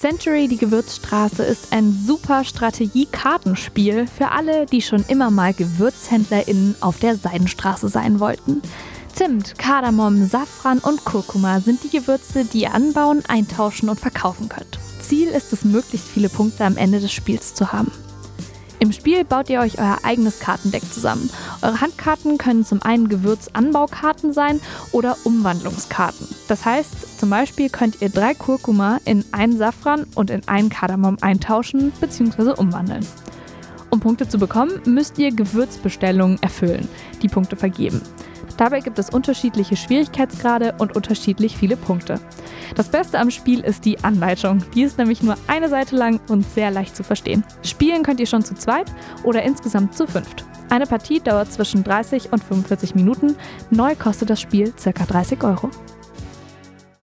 Century die Gewürzstraße ist ein super Strategie-Kartenspiel für alle, die schon immer mal GewürzhändlerInnen auf der Seidenstraße sein wollten. Zimt, Kardamom, Safran und Kurkuma sind die Gewürze, die ihr anbauen, eintauschen und verkaufen könnt. Ziel ist es, möglichst viele Punkte am Ende des Spiels zu haben. Im Spiel baut ihr euch euer eigenes Kartendeck zusammen. Eure Handkarten können zum einen Gewürzanbaukarten sein oder Umwandlungskarten. Das heißt, zum Beispiel könnt ihr drei Kurkuma in einen Safran und in einen Kardamom eintauschen bzw. umwandeln. Um Punkte zu bekommen, müsst ihr Gewürzbestellungen erfüllen, die Punkte vergeben. Dabei gibt es unterschiedliche Schwierigkeitsgrade und unterschiedlich viele Punkte. Das Beste am Spiel ist die Anleitung. Die ist nämlich nur eine Seite lang und sehr leicht zu verstehen. Spielen könnt ihr schon zu zweit oder insgesamt zu fünft. Eine Partie dauert zwischen 30 und 45 Minuten. Neu kostet das Spiel ca. 30 Euro.